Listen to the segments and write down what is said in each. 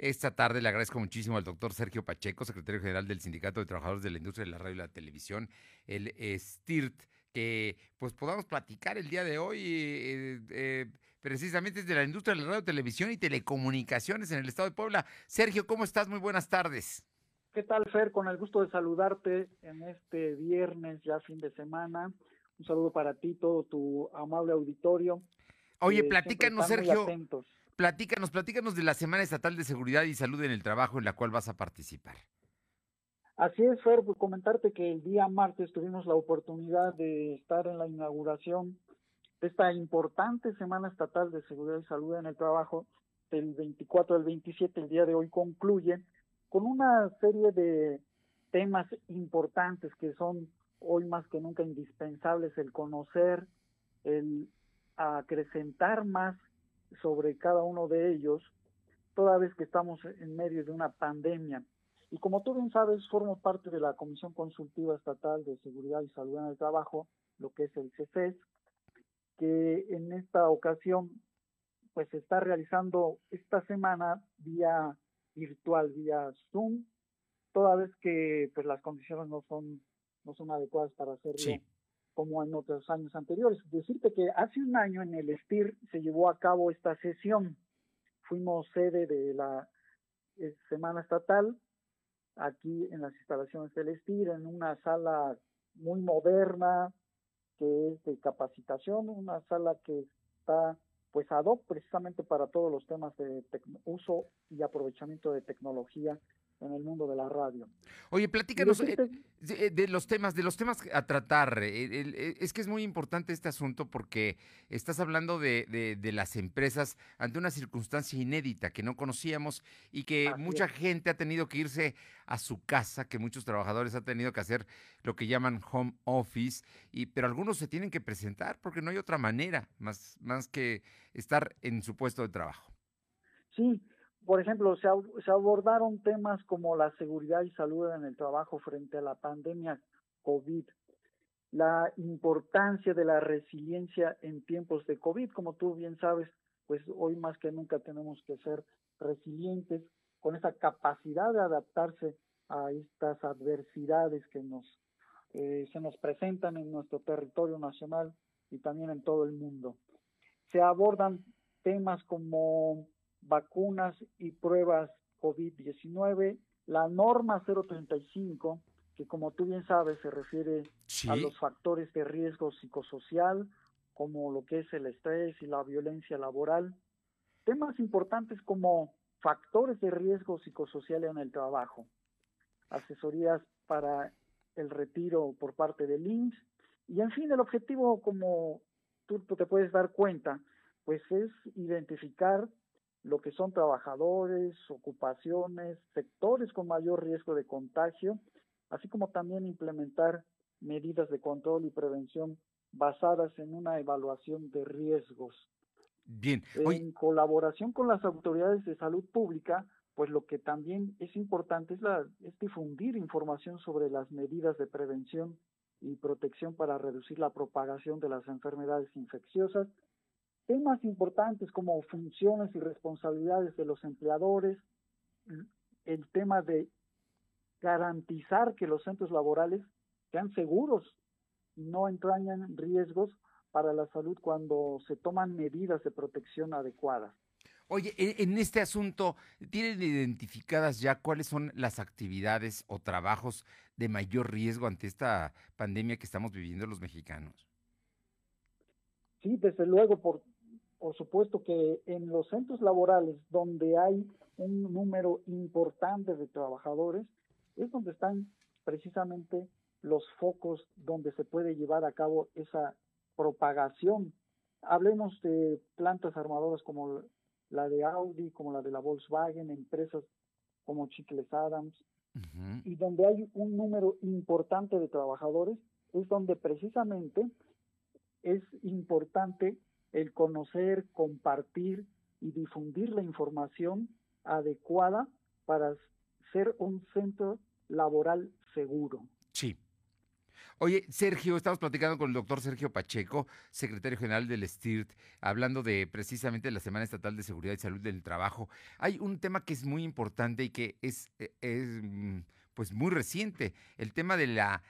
Esta tarde le agradezco muchísimo al doctor Sergio Pacheco, secretario general del Sindicato de Trabajadores de la Industria de la Radio y la Televisión, el STIRT, que pues podamos platicar el día de hoy eh, eh, precisamente de la industria de la radio, televisión y telecomunicaciones en el estado de Puebla. Sergio, ¿cómo estás? Muy buenas tardes. ¿Qué tal, Fer? Con el gusto de saludarte en este viernes, ya fin de semana. Un saludo para ti, todo tu amable auditorio. Oye, platícanos, Sergio. Platícanos, platícanos de la Semana Estatal de Seguridad y Salud en el Trabajo en la cual vas a participar. Así es, Fer, pues comentarte que el día martes tuvimos la oportunidad de estar en la inauguración de esta importante Semana Estatal de Seguridad y Salud en el Trabajo, del 24 al 27, el día de hoy concluye, con una serie de temas importantes que son hoy más que nunca indispensables, el conocer, el acrecentar más sobre cada uno de ellos, toda vez que estamos en medio de una pandemia. Y como tú bien sabes, formo parte de la Comisión Consultiva Estatal de Seguridad y Salud en el Trabajo, lo que es el CEFES, que en esta ocasión pues se está realizando esta semana vía virtual, vía Zoom, toda vez que pues las condiciones no son no son adecuadas para hacerlo como en otros años anteriores. Decirte que hace un año en el STIR se llevó a cabo esta sesión. Fuimos sede de la eh, Semana Estatal aquí en las instalaciones del STIR, en una sala muy moderna, que es de capacitación, una sala que está pues ad hoc precisamente para todos los temas de uso y aprovechamiento de tecnología en el mundo de la radio. Oye, platícanos eh, eh, de, los temas, de los temas a tratar. Eh, es que es muy importante este asunto porque estás hablando de, las empresas ante una circunstancia inédita que no conocíamos y que mucha gente ha tenido que irse a su casa, que muchos trabajadores han tenido que hacer lo que llaman home office, y, pero algunos se tienen que presentar porque no hay otra manera más, más que estar en su puesto de trabajo. Sí, por ejemplo, se, se, abordaron temas como la seguridad y salud en el trabajo frente a la pandemia COVID, la importancia de la resiliencia en tiempos de COVID. Como tú bien sabes, pues hoy más que nunca tenemos que ser resilientes con esa capacidad de adaptarse a estas adversidades que nos eh, se nos presentan en nuestro territorio nacional y también en todo el mundo. Se abordan temas como vacunas y pruebas COVID-19, la norma 035, que como tú bien sabes se refiere a los factores de riesgo psicosocial, como lo que es el estrés y la violencia laboral, temas importantes como factores de riesgo psicosocial en el trabajo, asesorías para el retiro por parte del INSS, y en fin, el objetivo, como tú te puedes dar cuenta, pues es identificar lo que son trabajadores, ocupaciones, sectores con mayor riesgo de contagio, así como también implementar medidas de control y prevención basadas en una evaluación de riesgos. Bien. En colaboración con las autoridades de salud pública, pues lo que también es importante es, la, es difundir información sobre las medidas de prevención y protección para reducir la propagación de las enfermedades infecciosas temas importantes como funciones y responsabilidades de los empleadores, el tema de garantizar que los centros laborales sean seguros y no entrañan riesgos para la salud cuando se toman medidas de protección adecuadas. Oye, en este asunto, ¿tienen identificadas ya cuáles son las actividades o trabajos de mayor riesgo ante esta pandemia que estamos viviendo los mexicanos? Sí, desde luego, por, por supuesto que en los centros laborales donde hay un número importante de trabajadores, es donde están precisamente los focos donde se puede llevar a cabo esa propagación. Hablemos de plantas armadoras como la de Audi, como la de la Volkswagen, empresas como Chicles Adams, y donde hay un número importante de trabajadores, es donde precisamente es importante el conocer, compartir y difundir la información adecuada para ser un centro laboral seguro. Sí. Oye, Sergio, estamos platicando con el doctor Sergio Pacheco, secretario general del STIRT, hablando de precisamente la Semana Estatal de Seguridad y Salud del Trabajo. Hay un tema que es muy importante y que es, e, es mm, pues muy reciente, el tema de la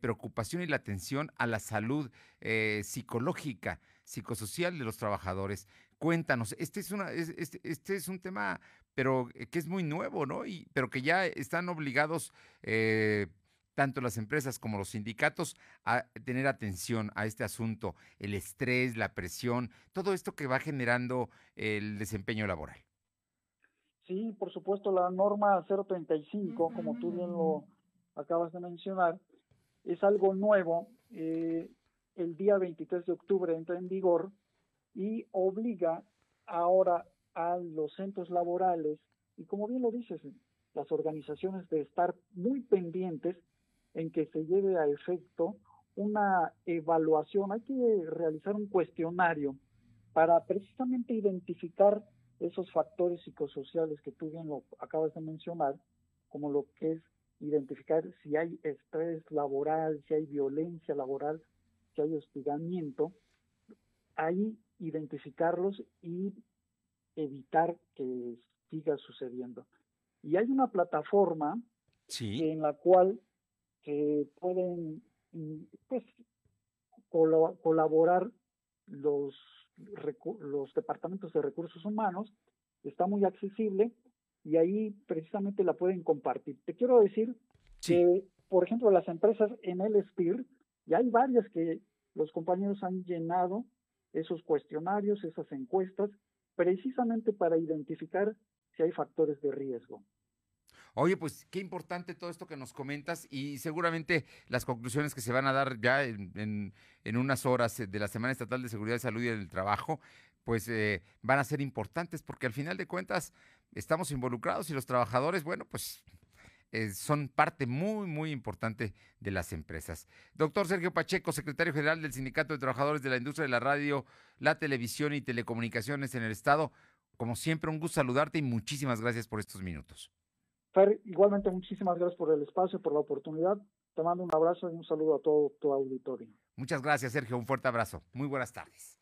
preocupación y la atención a la salud eh, psicológica, psicosocial de los trabajadores. Cuéntanos, este es, una, este, este, es un tema, pero eh, que es muy nuevo, ¿no? Y, pero que ya están obligados eh, tanto las empresas como los sindicatos a tener atención a este asunto, el estrés, la presión, todo esto que va generando el desempeño laboral. Sí, por supuesto, la norma 035, como tú bien lo acabas de mencionar, es algo nuevo. Eh, el día 23 de octubre entra en vigor y obliga ahora a los centros laborales y como bien lo dices, las organizaciones de estar muy pendientes en que se lleve a efecto una evaluación. Hay que realizar un cuestionario para precisamente identificar esos factores psicosociales que tú bien lo acabas de mencionar, como lo que es identificar si hay estrés laboral, si hay violencia laboral, si hay hostigamiento, ahí identificarlos y evitar que siga sucediendo. Y hay una plataforma en la cual que pueden pues, colaborar los los departamentos de recursos humanos, está muy accesible y ahí precisamente la pueden compartir. Te quiero decir que, por ejemplo, las empresas en el SPIR, ya hay varias que los compañeros han llenado esos cuestionarios, esas encuestas, precisamente para identificar si hay factores de riesgo. Oye, pues qué importante todo esto que nos comentas y seguramente las conclusiones que se van a dar ya en, unas horas de la Semana Estatal de Seguridad Salud y del Trabajo, pues eh, van a ser importantes porque al final de cuentas estamos involucrados y los trabajadores, bueno, pues eh, son parte muy, muy importante de las empresas. Doctor Sergio Pacheco, secretario general del Sindicato de Trabajadores de la Industria de la Radio, la Televisión y Telecomunicaciones en el Estado, como siempre, un gusto saludarte y muchísimas gracias por estos minutos. Fer, igualmente muchísimas gracias por el espacio, por la oportunidad. Te mando un abrazo y un saludo a todo tu auditorio. Muchas gracias, Sergio. Un fuerte abrazo. Muy buenas tardes.